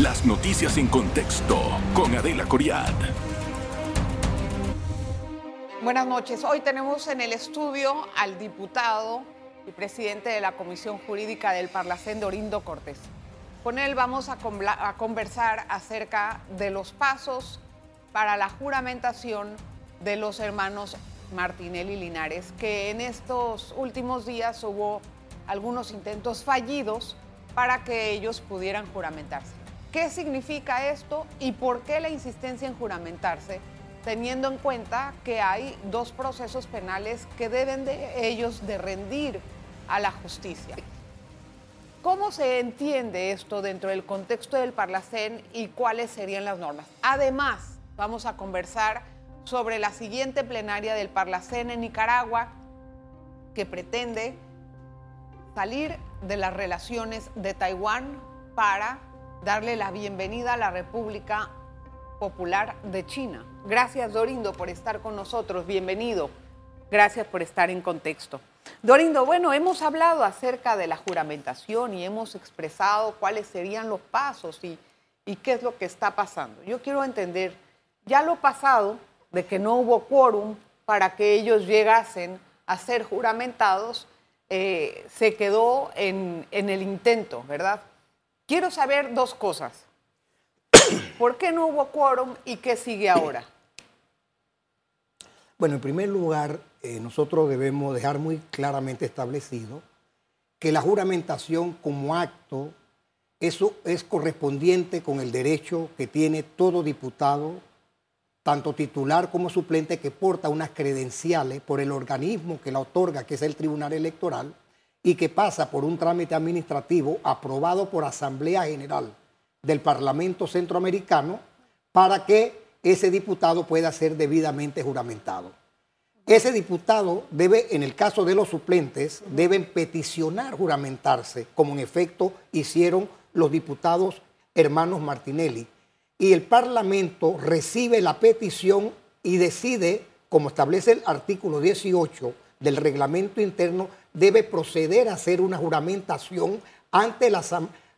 Las noticias en contexto con Adela Coriad. Buenas noches. Hoy tenemos en el estudio al diputado y presidente de la Comisión Jurídica del Parlacén, Dorindo Cortés. Con él vamos a, a conversar acerca de los pasos para la juramentación de los hermanos Martinelli Linares, que en estos últimos días hubo algunos intentos fallidos para que ellos pudieran juramentarse. ¿Qué significa esto y por qué la insistencia en juramentarse, teniendo en cuenta que hay dos procesos penales que deben de ellos rendir a la justicia? ¿Cómo se entiende esto dentro del contexto del Parlacén y cuáles serían las normas? Además, vamos a conversar sobre la siguiente plenaria del Parlacén en Nicaragua que pretende salir de las relaciones de Taiwán para darle la bienvenida a la República Popular de China. Gracias Dorindo por estar con nosotros, bienvenido. Gracias por estar en contexto. Dorindo, bueno, hemos hablado acerca de la juramentación y hemos expresado cuáles serían los pasos y, qué es lo que está pasando. Yo quiero entender ya lo pasado de que no hubo quórum para que ellos llegasen a ser juramentados, eh, se quedó en el intento, ¿verdad? Quiero saber dos cosas. ¿Por qué no hubo quórum y qué sigue ahora? Bueno, en primer lugar, eh, nosotros debemos dejar muy claramente establecido que la juramentación como acto eso es correspondiente con el derecho que tiene todo diputado, tanto titular como suplente, que porta unas credenciales por el organismo que la otorga, que es el Tribunal Electoral, y que pasa por un trámite administrativo aprobado por Asamblea General del Parlamento Centroamericano para que ese diputado pueda ser debidamente juramentado. Ese diputado debe, en el caso de los suplentes, deben peticionar juramentarse, como en efecto hicieron los diputados hermanos Martinelli. Y el Parlamento recibe la petición y decide, como establece el artículo 18 del reglamento interno, debe proceder a hacer una juramentación ante la,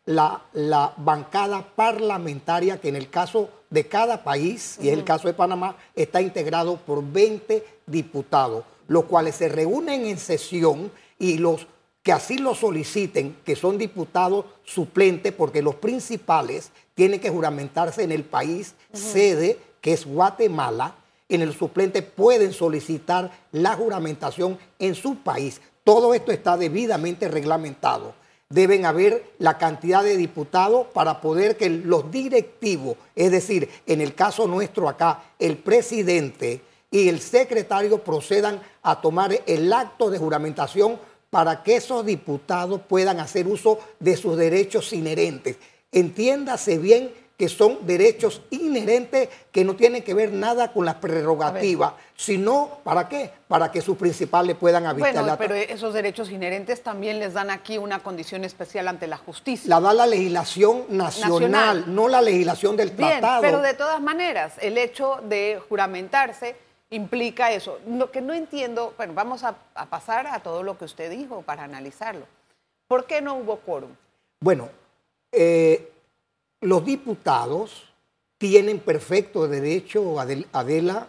la, la bancada parlamentaria que en el caso de cada país, y en el caso de Panamá, está integrado por 20 diputados, los cuales se reúnen en sesión y los que así lo soliciten, que son diputados suplentes, porque los principales tienen que juramentarse en el país sede, que es Guatemala, en el suplente pueden solicitar la juramentación en su país. Todo esto está debidamente reglamentado deben haber la cantidad de diputados para poder que los directivos, es decir, en el caso nuestro acá, el presidente y el secretario procedan a tomar el acto de juramentación para que esos diputados puedan hacer uso de sus derechos inherentes. Entiéndase bien que son derechos inherentes que no tienen que ver nada con las prerrogativas, sino ¿para qué? Para que sus principales puedan habitar bueno, pero esos derechos inherentes también les dan aquí una condición especial ante la justicia. La da la legislación nacional, no la legislación del Bien, tratado. Pero de todas maneras, el hecho de juramentarse implica eso. Lo que no entiendo, bueno, vamos a, a pasar a todo lo que usted dijo para analizarlo. ¿Por qué no hubo quórum? Bueno, eh, los diputados tienen perfecto derecho, Adela,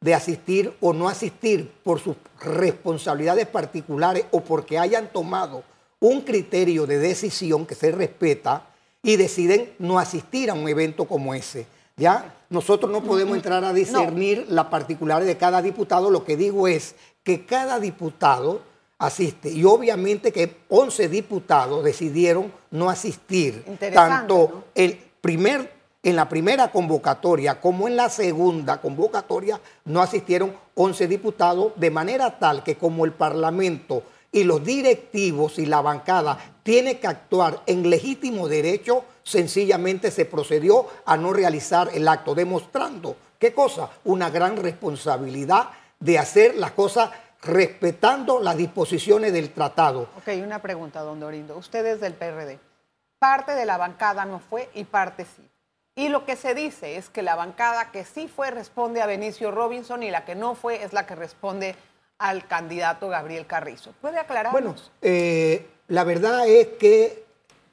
de asistir o no asistir por sus responsabilidades particulares o porque hayan tomado un criterio de decisión que se respeta y deciden no asistir a un evento como ese. ¿Ya? Nosotros no podemos entrar a discernir la particularidad de cada diputado. Lo que digo es que cada diputado asiste. Y obviamente que 11 diputados decidieron no asistir, tanto el primer, en la primera convocatoria como en la segunda convocatoria, no asistieron 11 diputados, de manera tal que como el Parlamento y los directivos y la bancada tienen que actuar en legítimo derecho, sencillamente se procedió a no realizar el acto, demostrando, ¿qué cosa? Una gran responsabilidad de hacer las cosas respetando las disposiciones del tratado. Ok, una pregunta, don Dorindo. Usted es del PRD. Parte de la bancada no fue y parte sí. Y lo que se dice es que la bancada que sí fue responde a Benicio Robinson y la que no fue es la que responde al candidato Gabriel Carrizo. ¿Puede aclarar? Bueno, eh, la verdad es que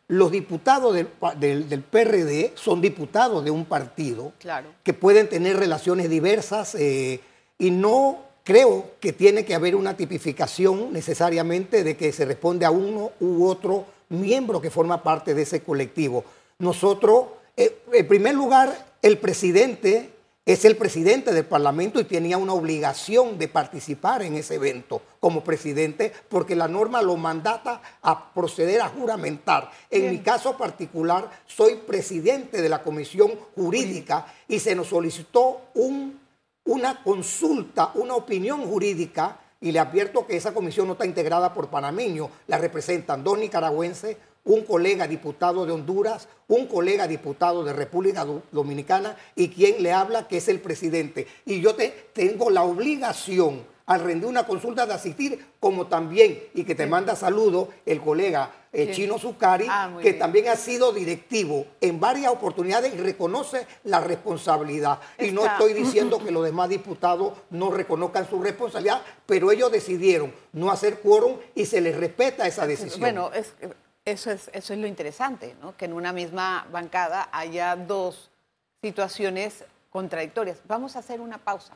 los diputados del, pa- del- del PRD son diputados de un partido Claro. que pueden tener relaciones diversas eh, y no creo que tiene que haber una tipificación necesariamente de que se responde a uno u otro miembro que forma parte de ese colectivo. Nosotros, eh, en primer lugar, el presidente es el presidente del Parlamento y tenía una obligación de participar en ese evento como presidente porque la norma lo mandata a proceder a juramentar. En mi caso particular, soy presidente de la Comisión Jurídica y se nos solicitó un, una consulta, una opinión jurídica y le advierto que esa comisión no está integrada por panameños, la representan dos nicaragüenses, un colega diputado de Honduras, un colega diputado de República Do- Dominicana y quien le habla que es el presidente. Y yo te, tengo la obligación al rendir una consulta de asistir, como también, y que te manda saludos, el colega eh. Chino Zucari, Ah, que bien. también ha sido directivo en varias oportunidades y reconoce la responsabilidad. Y no estoy diciendo que los demás diputados no reconozcan su responsabilidad, pero ellos decidieron no hacer quórum y se les respeta esa decisión. Bueno, es- eso, es, eso es lo interesante, ¿no? Que en una misma bancada haya dos situaciones contradictorias. Vamos a hacer una pausa.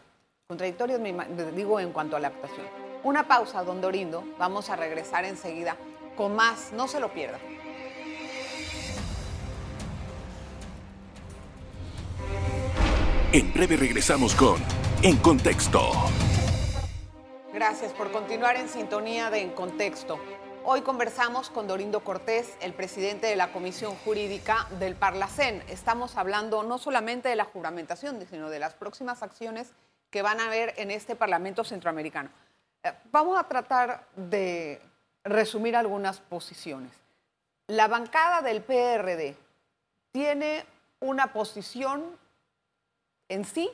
Contradictorias, me digo, en cuanto a la actuación. Una pausa, don Dorindo. Vamos a regresar enseguida con más. No se lo pierda. En breve regresamos con En Contexto. Gracias por continuar en sintonía de En Contexto. Hoy conversamos con Dorindo Cortés, el presidente de la Comisión Jurídica del Parlacén. Estamos hablando no solamente de la juramentación, sino de las próximas acciones que van a haber en este Parlamento Centroamericano. Eh, Vamos a tratar de resumir algunas posiciones. La bancada del PRD tiene una posición en sí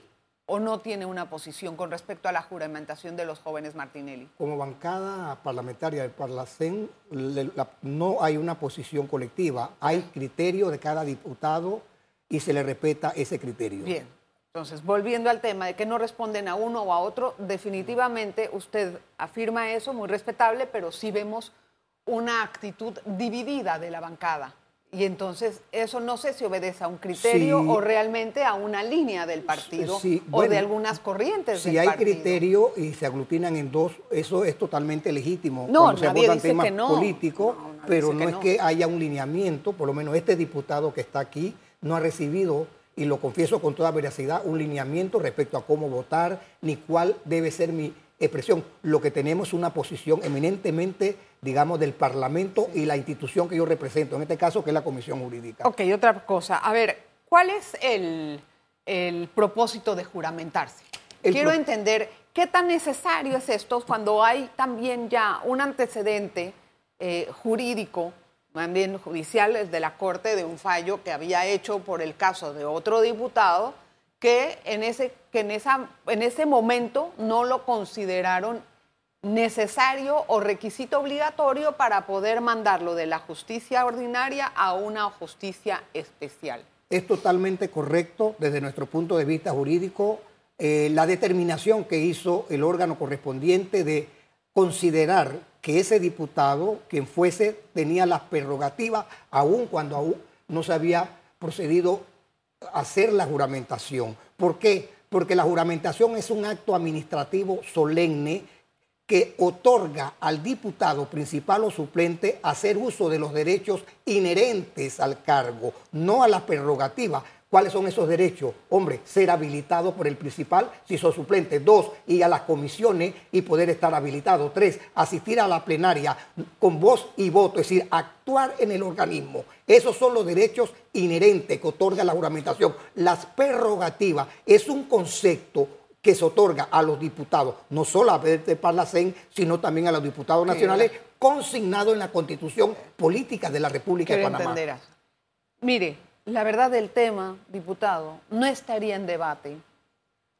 o no tiene una posición con respecto a la juramentación de los jóvenes Martinelli? Como bancada parlamentaria del Parlacén, la- no hay una posición colectiva, hay criterio de cada diputado y se le respeta ese criterio. Bien, entonces volviendo al tema de que no responden a uno o a otro, definitivamente usted afirma eso, muy respetable, pero sí vemos una actitud dividida de la bancada. Y entonces eso no sé si obedece a un criterio Sí. o realmente a una línea del partido Sí, o bueno, de algunas corrientes Si del hay partido. criterio y se aglutinan en dos, eso es totalmente legítimo. No, cuando se abordan temas no. políticos, No, pero no que es que haya un lineamiento, por lo menos este diputado que está aquí no ha recibido, y lo confieso con toda veracidad, un lineamiento respecto a cómo votar, ni cuál debe ser mi expresión. Lo que tenemos es una posición eminentemente, digamos, del Parlamento y la institución que yo represento, en este caso que es la Comisión Jurídica. Ok, otra cosa. A ver, ¿cuál es el, el propósito de juramentarse? El Quiero pro- entender qué tan necesario es esto cuando hay también ya un antecedente eh, jurídico, también judicial, es de la Corte, de un fallo que había hecho por el caso de otro diputado, que en ese, que en esa, en ese momento no lo consideraron necesario o requisito obligatorio para poder mandarlo de la justicia ordinaria a una justicia especial. Es totalmente correcto desde nuestro punto de vista jurídico eh, la determinación que hizo el órgano correspondiente de considerar que ese diputado, quien fuese, tenía las prerrogativas, aun cuando aún no se había procedido a hacer la juramentación. ¿Por qué? Porque la juramentación es un acto administrativo solemne que otorga al diputado principal o suplente hacer uso de los derechos inherentes al cargo, no a la prerrogativa. ¿Cuáles son esos derechos? Hombre, ser habilitado por el principal si sos suplente. Dos, ir a las comisiones y poder estar habilitado. Tres, asistir a la plenaria con voz y voto, es decir, actuar en el organismo. Esos son los derechos inherentes que otorga la juramentación. Las prerrogativas es un concepto que se otorga a los diputados, no solo a de Parlacén, sino también a los diputados nacionales, consignado en la Constitución Política de la República de Panamá. entender eso. Mire, la verdad del tema, diputado, no estaría en debate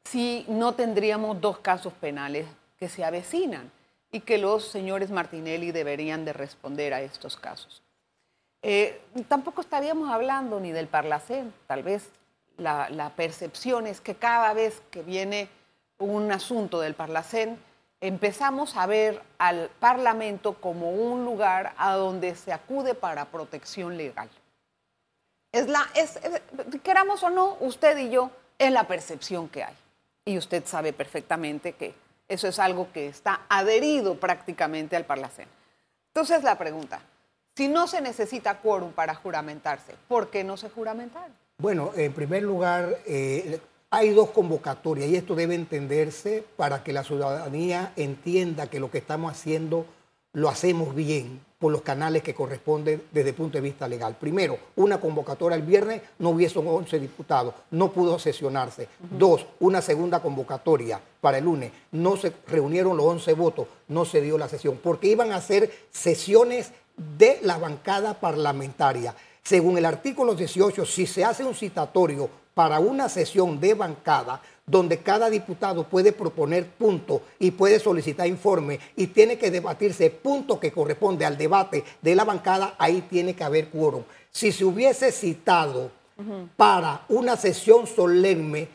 si no tendríamos dos casos penales que se avecinan y que los señores Martinelli deberían de responder a estos casos. Eh, tampoco estaríamos hablando ni del Parlacén, tal vez la, la percepción es que cada vez que viene un asunto del Parlacén, empezamos a ver al Parlamento como un lugar a donde se acude para protección legal. Es la, es, queramos o no, usted y yo, es la percepción que hay. Y usted sabe perfectamente que eso es algo que está adherido prácticamente al Parlacén. Entonces la pregunta, si no se necesita quórum para juramentarse, ¿por qué no se juramentaron? Bueno, en primer lugar, eh, hay dos convocatorias y esto debe entenderse para que la ciudadanía entienda que lo que estamos haciendo lo hacemos bien por los canales que corresponden desde el punto de vista legal. Primero, una convocatoria el viernes, no hubiese 11 diputados, no pudo sesionarse. Dos, una segunda convocatoria para el lunes, no se reunieron los 11 votos, no se dio la sesión, porque iban a ser sesiones de la bancada parlamentaria. Según el artículo 18, si se hace un citatorio para una sesión de bancada, donde cada diputado puede proponer puntos y puede solicitar informe y tiene que debatirse punto que corresponde al debate de la bancada, ahí tiene que haber quórum. Si se hubiese citado para una sesión solemne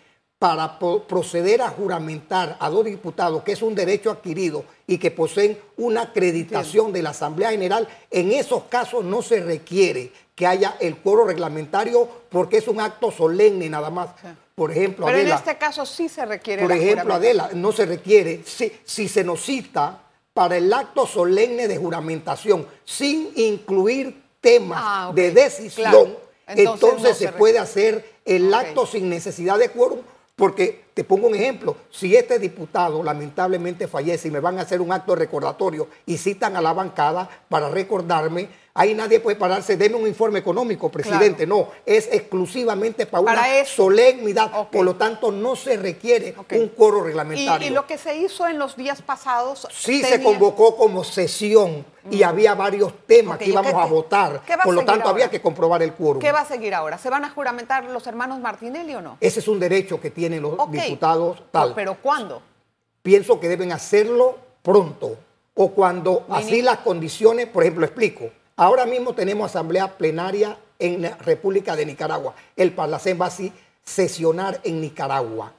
para proceder a juramentar a dos diputados, que es un derecho adquirido y que poseen una acreditación de la Asamblea General, en esos casos no se requiere que haya el coro reglamentario porque es un acto solemne nada más. Por ejemplo, Pero en este caso sí se requiere. Por ejemplo, Adela, no se requiere. Si, si se nos cita para el acto solemne de juramentación sin incluir temas ah, de decisión, entonces, se, puede hacer el acto sin necesidad de quórum porque te pongo un ejemplo, si este diputado lamentablemente fallece y me van a hacer un acto recordatorio y citan a la bancada para recordarme, ahí nadie puede pararse, deme un informe económico, presidente. No, es exclusivamente para, una solemnidad. Por lo tanto, no se requiere un coro reglamentario. ¿Y, lo que se hizo en los días pasados? Sí se convocó como sesión y mm. había varios temas que íbamos a votar. Por lo tanto, había que comprobar el quórum. ¿Qué va a seguir ahora? ¿Se van a juramentar los hermanos Martinelli o no? Ese es un derecho que tienen los diputados. Tal. ¿Pero cuándo? Pienso que deben hacerlo pronto o cuando así las condiciones, por ejemplo, explico Ahora mismo tenemos asamblea plenaria en la República de Nicaragua. El Parlacén va a sesionar en Nicaragua.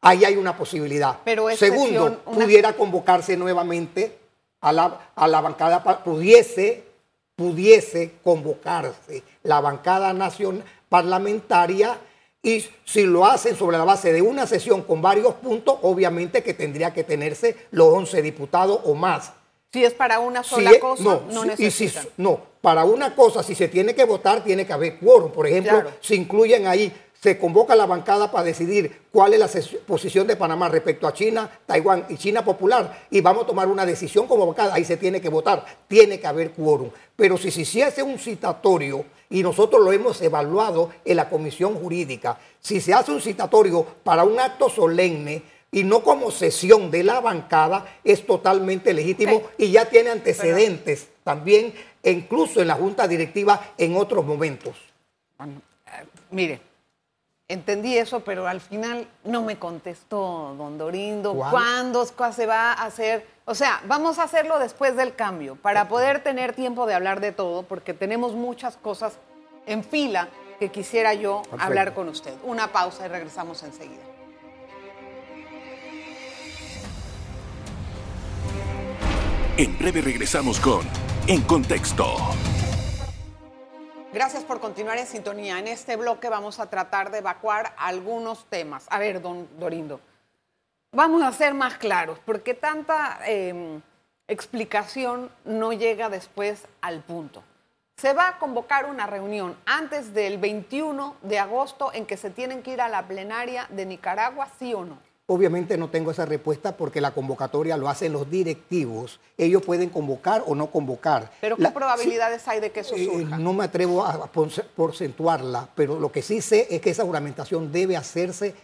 Ahí hay una posibilidad. Pero Segundo, pudiera convocarse nuevamente a la, a la bancada, pudiese, pudiese convocarse la bancada nacional parlamentaria y si lo hacen sobre la base de una sesión con varios puntos, obviamente que tendría que tenerse los 11 diputados o más. Si es para una sola cosa, no, no necesitan. no, para una cosa, si se tiene que votar, tiene que haber quórum. Por ejemplo, se incluyen ahí, se convoca la bancada para decidir cuál es la posición de Panamá respecto a China, Taiwán y China Popular, y vamos a tomar una decisión como bancada, ahí se tiene que votar, tiene que haber quórum. Pero si se hiciese un citatorio, y nosotros lo hemos evaluado en la comisión jurídica, si se hace un citatorio para un acto solemne, y no como sesión de la bancada es totalmente legítimo y ya tiene antecedentes también, incluso en la junta directiva en otros momentos. Eh, mire, entendí eso, pero al final no me contestó don Dorindo cuándo se va a hacer. O sea, vamos a hacerlo después del cambio para poder tener tiempo de hablar de todo, porque tenemos muchas cosas en fila que quisiera yo hablar con usted. Una pausa y regresamos enseguida. En breve regresamos con En Contexto. Gracias por continuar en sintonía. En este bloque vamos a tratar de evacuar algunos temas. A ver, don Dorindo, vamos a ser más claros, porque tanta em, explicación no llega después al punto. Se va a convocar una reunión antes del 21 de agosto en que se tienen que ir a la plenaria de Nicaragua, sí o no. Obviamente no tengo esa respuesta porque la convocatoria lo hacen los directivos. Ellos pueden convocar o no convocar. ¿Pero qué probabilidades hay de que eso eh, surja? no me atrevo a porcentuarla, pero lo que sí sé es que esa juramentación debe hacerse,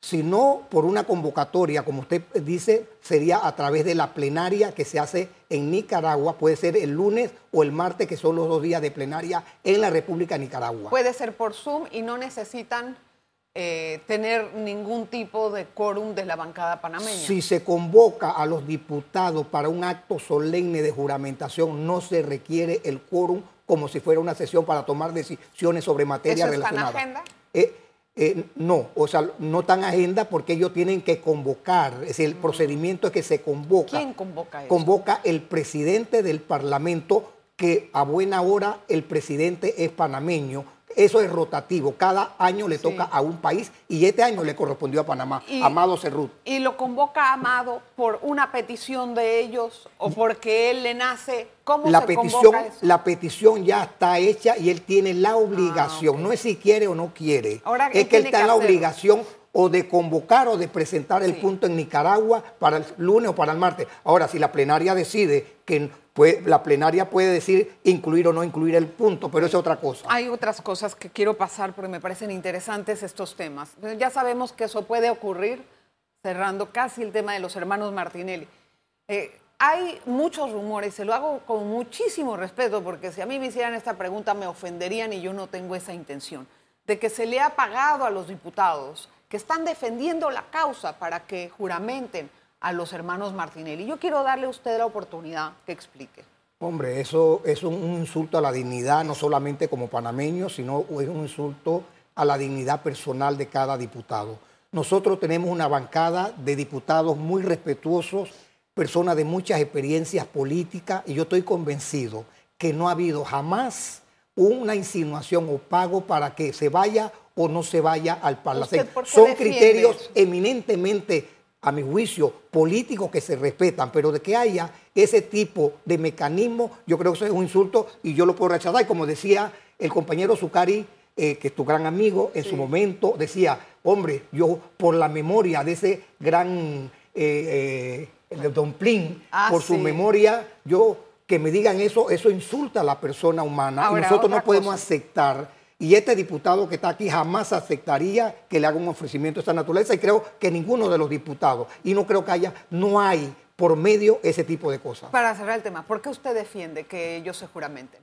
si no por una convocatoria, como usted dice, sería a través de la plenaria que se hace en Nicaragua. Puede ser el lunes o el martes, que son los dos días de plenaria en la República de Nicaragua. Puede ser por Zoom y no necesitan eh, tener ningún tipo de quórum de la bancada panameña. Si se convoca a los diputados para un acto solemne de juramentación, no se requiere el quórum como si fuera una sesión para tomar decisiones sobre materia ¿Eso relacionada. Está en agenda? Eh, eh, no, o sea, no tan agenda porque ellos tienen que convocar, es decir, el procedimiento es que se convoca. ¿Quién convoca eso? Convoca el presidente del Parlamento, que a buena hora el presidente es panameño, eso es rotativo. Cada año le toca a un país y este año le correspondió a Panamá, Amado Cerrut. ¿Y lo convoca Amado por una petición de ellos o porque él le nace? ¿Cómo la se petición, convoca eso? La petición ya está hecha y él tiene la obligación. Ah, ok. No es si quiere o no quiere. Ahora, ¿qué es que él tiene está en la hacer? obligación o de convocar o de presentar el Sí. punto en Nicaragua para el lunes o para el martes. Ahora, si la plenaria decide que pues, la plenaria puede decir incluir o no incluir el punto, pero es otra cosa. Hay otras cosas que quiero pasar porque me parecen interesantes estos temas. Ya sabemos que eso puede ocurrir, cerrando casi el tema de los hermanos Martinelli. Eh, hay muchos rumores, se lo hago con muchísimo respeto, porque si a mí me hicieran esta pregunta me ofenderían y yo no tengo esa intención, de que se le ha pagado a los diputados que están defendiendo la causa para que juramenten a los hermanos Martinelli. Yo quiero darle a usted la oportunidad que explique. Hombre, eso es un, insulto a la dignidad, no solamente como panameño, sino es un insulto a la dignidad personal de cada diputado. Nosotros tenemos una bancada de diputados muy respetuosos, personas de muchas experiencias políticas, y yo estoy convencido que no ha habido jamás una insinuación o pago para que se vaya o no se vaya al Parlacén. ¿Usted por qué Son criterios eminentemente, a mi juicio, políticos que se respetan, pero de que haya ese tipo de mecanismo, yo creo que eso es un insulto y yo lo puedo rechazar. Y como decía el compañero Zucari, eh, que es tu gran amigo, en su momento decía, hombre, yo por la memoria de ese gran eh, eh, Don Plin, Ah, por su memoria, yo que me digan eso, eso insulta a la persona humana. Ahora, y nosotros no podemos cosa. aceptar. Y este diputado que está aquí jamás aceptaría que le haga un ofrecimiento de esta naturaleza y creo que ninguno de los diputados. Y no creo que haya, no hay por medio ese tipo de cosas. Para cerrar el tema, ¿por qué usted defiende que ellos se juramenten?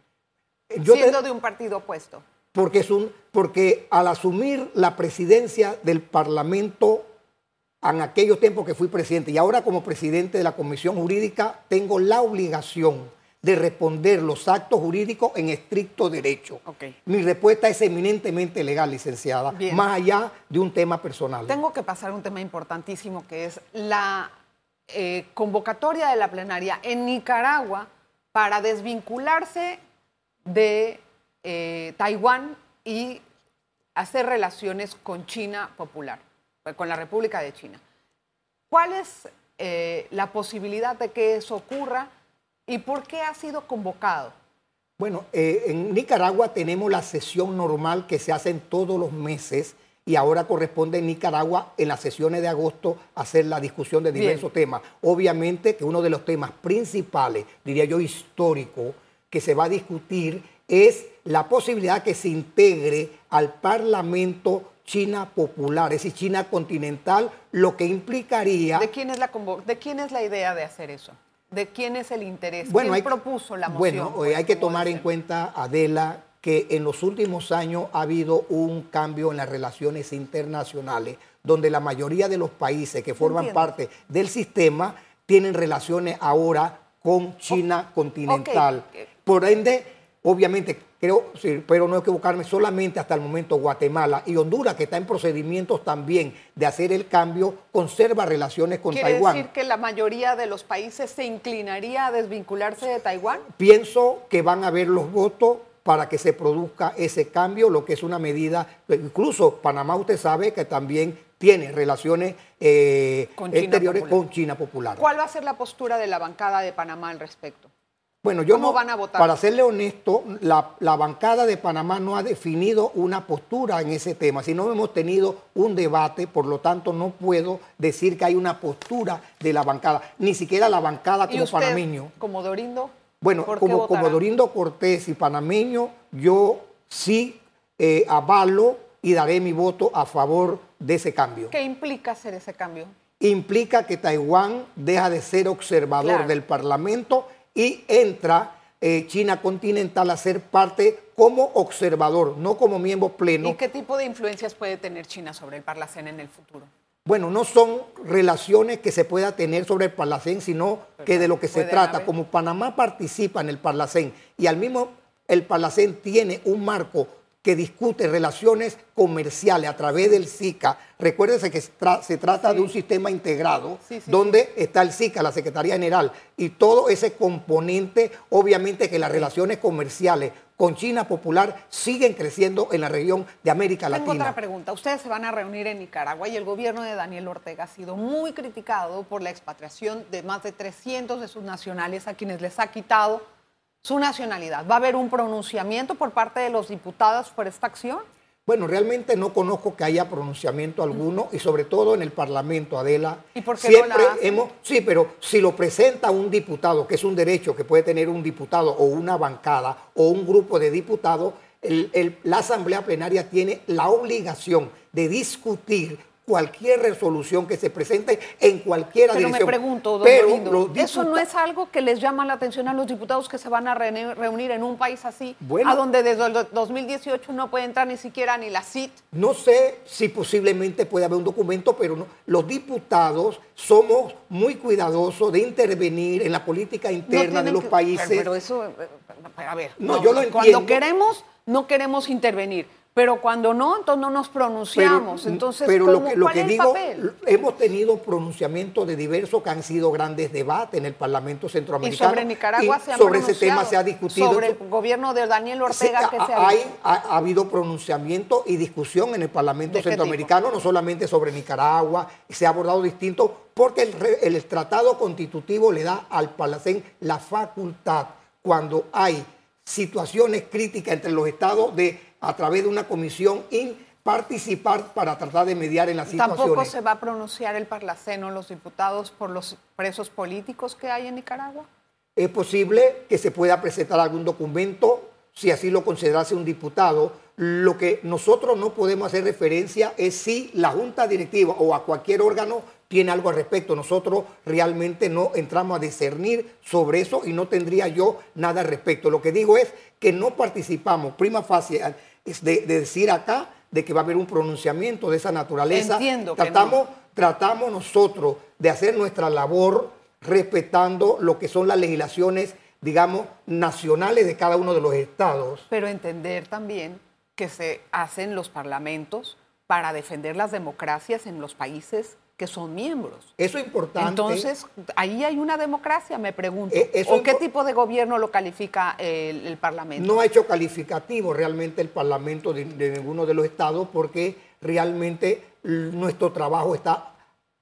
Yo te- siendo de un partido opuesto. porque, es un, porque al asumir la presidencia del Parlamento en aquellos tiempos que fui presidente y ahora como presidente de la Comisión Jurídica, tengo la obligación de responder los actos jurídicos en estricto derecho. Mi respuesta es eminentemente legal, licenciada, Bien. más allá de un tema personal. Tengo que pasar a un tema importantísimo que es la eh, convocatoria de la plenaria en Nicaragua para desvincularse de eh, Taiwán y hacer relaciones con China popular, eh, con la República de China. ¿Cuál es eh, la posibilidad de que eso ocurra y por qué ha sido convocado? Bueno, eh, en Nicaragua tenemos la sesión normal que se hace todos los meses y ahora corresponde en Nicaragua en las sesiones de agosto hacer la discusión de Bien. diversos temas. Obviamente que uno de los temas principales, diría yo histórico, que se va a discutir es la posibilidad que se integre al Parlamento China Popular, es decir, China continental, lo que implicaría... ¿De quién es la, de quién es la idea de hacer eso? ¿De quién es el interés? Bueno, ¿Quién hay, propuso la moción? Bueno, pues, eh, hay que tomar en cuenta, Adela, que en los últimos años ha habido un cambio en las relaciones internacionales, donde la mayoría de los países que forman Entiendo. parte del sistema tienen relaciones ahora con China continental. Por ende, obviamente, creo, espero no equivocarme, solamente hasta el momento Guatemala y Honduras, que está en procedimientos también de hacer el cambio, conserva relaciones con ¿Quiere Taiwán. decir que la mayoría de los países se inclinaría a desvincularse de Taiwán? Pienso que van a haber los votos para que se produzca ese cambio, lo que es una medida, incluso Panamá usted sabe que también tiene relaciones eh, Con exteriores con China Popular. ¿Cuál va a ser la postura de la bancada de Panamá al respecto? Bueno, yo ¿Cómo no, van a votar? para serle honesto, la, la bancada de Panamá no ha definido una postura en ese tema, sino hemos tenido un debate, por lo tanto no puedo decir que hay una postura de la bancada, ni siquiera la bancada ¿Y como usted, panameño. como Dorindo? Bueno, ¿por qué como? Dorindo Cortés y panameño, yo sí eh, avalo y daré mi voto a favor de ese cambio. ¿Qué implica hacer ese cambio? Implica que Taiwán deja de ser observador Claro. del Parlamento y entra eh, China continental a ser parte como observador, no como miembro pleno. ¿Y qué tipo de influencias puede tener China sobre el Parlacén en el futuro? Bueno, no son relaciones que se pueda tener sobre el Parlacén, sino que de lo que se trata, haber. como Panamá participa en el Parlacén y al mismo el Parlacén tiene un marco que discute relaciones comerciales a través del SICA. Recuérdense que se trata de un sistema integrado donde está el SICA, la Secretaría General, y todo ese componente, obviamente que las relaciones comerciales con China Popular siguen creciendo en la región de América Latina. Tengo otra pregunta. Ustedes se van a reunir en Nicaragua y el gobierno de Daniel Ortega ha sido muy criticado por la expatriación de más de 300 de sus nacionales a quienes les ha quitado su nacionalidad. ¿Va a haber un pronunciamiento por parte de los diputados por esta acción? Bueno, realmente no conozco que haya pronunciamiento alguno y sobre todo en el Parlamento, Adela. ¿Y por qué siempre no hemos, sí, pero si lo presenta un diputado, que es un derecho que puede tener un diputado o una bancada o un grupo de diputados, la Asamblea Plenaria tiene la obligación de discutir cualquier resolución que se presente en cualquiera Pero dirección. me pregunto, don Pero ¿eso no es algo que les llama la atención a los diputados que se van a reunir en un país así, a donde desde el 2018 no puede entrar ni siquiera ni la CIT? No sé si posiblemente puede haber un documento, pero los diputados somos muy cuidadosos de intervenir en la política interna de los países. Pero, eso, eh, a ver, no, yo lo entiendo. Cuando queremos, no queremos intervenir pero cuando no, entonces no nos pronunciamos. entonces, pero lo que, lo que digo, hemos tenido pronunciamientos de diversos que han sido grandes debates en el Parlamento Centroamericano. Y sobre Nicaragua se ha Sobre ese tema se ha discutido. Sobre el gobierno de Daniel Ortega que se ha, hay, ha, habido pronunciamiento y discusión en el Parlamento Centroamericano, no solamente sobre Nicaragua, se ha abordado distinto, porque el, el Tratado Constitutivo le da al Palacén la facultad cuando hay situaciones críticas entre los estados de a través de una comisión y participar para tratar de mediar en la situación. ¿Tampoco se va a pronunciar el Parlaceno, los diputados, por los presos políticos que hay en Nicaragua? Es posible que se pueda presentar algún documento, si así lo considerase un diputado. Lo que nosotros no podemos hacer referencia es si la Junta Directiva o a cualquier órgano tiene algo al respecto. Nosotros realmente no entramos a discernir sobre eso y no tendría yo nada al respecto. Lo que digo es que no participamos, prima facie, de, decir acá de que va a haber un pronunciamiento de esa naturaleza. Entiendo tratamos, tratamos nosotros de hacer nuestra labor respetando lo que son las legislaciones, digamos, nacionales de cada uno de los estados. Pero entender también que se hacen los parlamentos para defender las democracias en los países que son miembros. Eso es importante. Entonces, ahí hay una democracia, me pregunto. Eh, ¿O qué tipo de gobierno lo califica el, Parlamento? No ha hecho calificativo realmente el Parlamento de, ninguno de los estados porque realmente nuestro trabajo está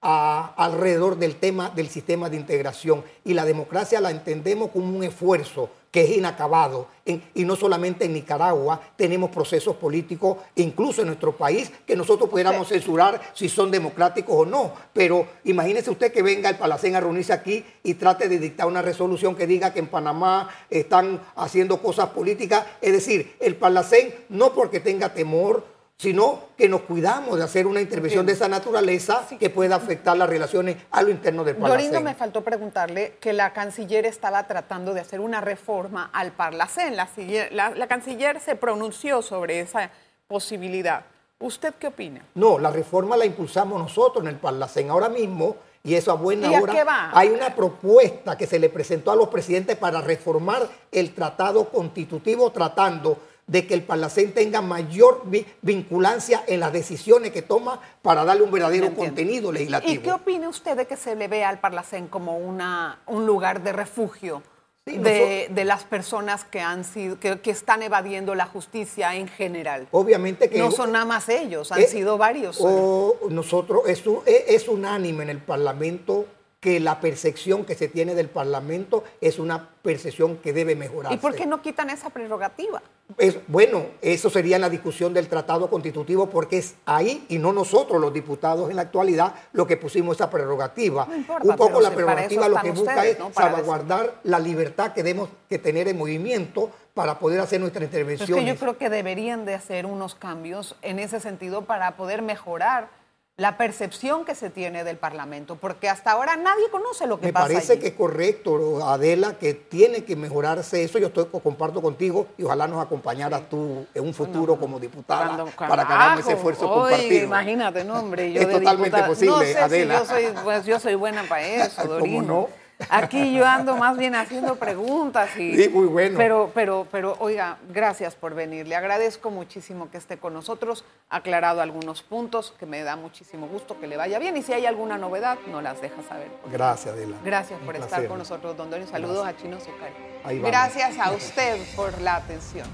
alrededor del tema del sistema de integración y la democracia la entendemos como un esfuerzo que es inacabado. y no solamente en Nicaragua, tenemos procesos políticos, incluso en nuestro país, que nosotros pudiéramos censurar si son democráticos o no. Pero imagínese usted que venga el Palacén a reunirse aquí y trate de dictar una resolución que diga que en Panamá están haciendo cosas políticas. Es decir, el Palacén no porque tenga temor, sino que nos cuidamos de hacer una intervención de esa naturaleza que pueda afectar las relaciones a lo interno del Parlacén. Dorindo, me faltó preguntarle que la canciller estaba tratando de hacer una reforma al Parlacén. La, canciller se pronunció sobre esa posibilidad. ¿Usted qué opina? No, la reforma la impulsamos nosotros en el Parlacén. Ahora mismo y eso a buena hora. Hay una propuesta que se le presentó a los presidentes para reformar el tratado constitutivo tratando de que el Parlacén tenga mayor vinculancia en las decisiones que toma para darle un verdadero contenido legislativo. ¿Y qué opina usted de que se le vea al Parlacén como una, un lugar de refugio? de, las personas que han sido que, están evadiendo la justicia en general. Obviamente que no son nada más ellos, han eh, sido varios. O nosotros es, es unánime en el Parlamento que la percepción que se tiene del Parlamento es una percepción que debe mejorarse. ¿Y por qué no quitan esa prerrogativa? Es, bueno, eso sería la discusión del tratado constitutivo porque es ahí y no nosotros los diputados en la actualidad lo que pusimos esa prerrogativa. Un poco la prerrogativa lo que busca es salvaguardar la libertad que debemos que tener en movimiento para poder hacer nuestra intervención. yo creo que deberían de hacer unos cambios en ese sentido para poder mejorar la percepción que se tiene del Parlamento, porque hasta ahora nadie conoce lo que pasa. Me parece que es correcto, Adela, que tiene que mejorarse eso. Yo estoy, comparto contigo y ojalá nos acompañaras tú en un futuro como diputada para que hagamos ese esfuerzo compartido. Imagínate, no, hombre. es totalmente posible, Adela. yo, soy, pues, yo soy buena para eso, Dorino. no? Aquí yo ando más bien haciendo preguntas y. Sí, muy bueno. Pero, pero, pero, oiga, gracias por venir. Le agradezco muchísimo que esté con nosotros. Ha aclarado algunos puntos que me da muchísimo gusto que le vaya bien. Y si hay alguna novedad, no las deja saber. Gracias, Adela. Gracias por Un estar placer. con nosotros, don Donio. Saludos a Chino Zucari. Gracias a usted por la atención.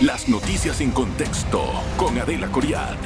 Las noticias en contexto con Adela Coriad.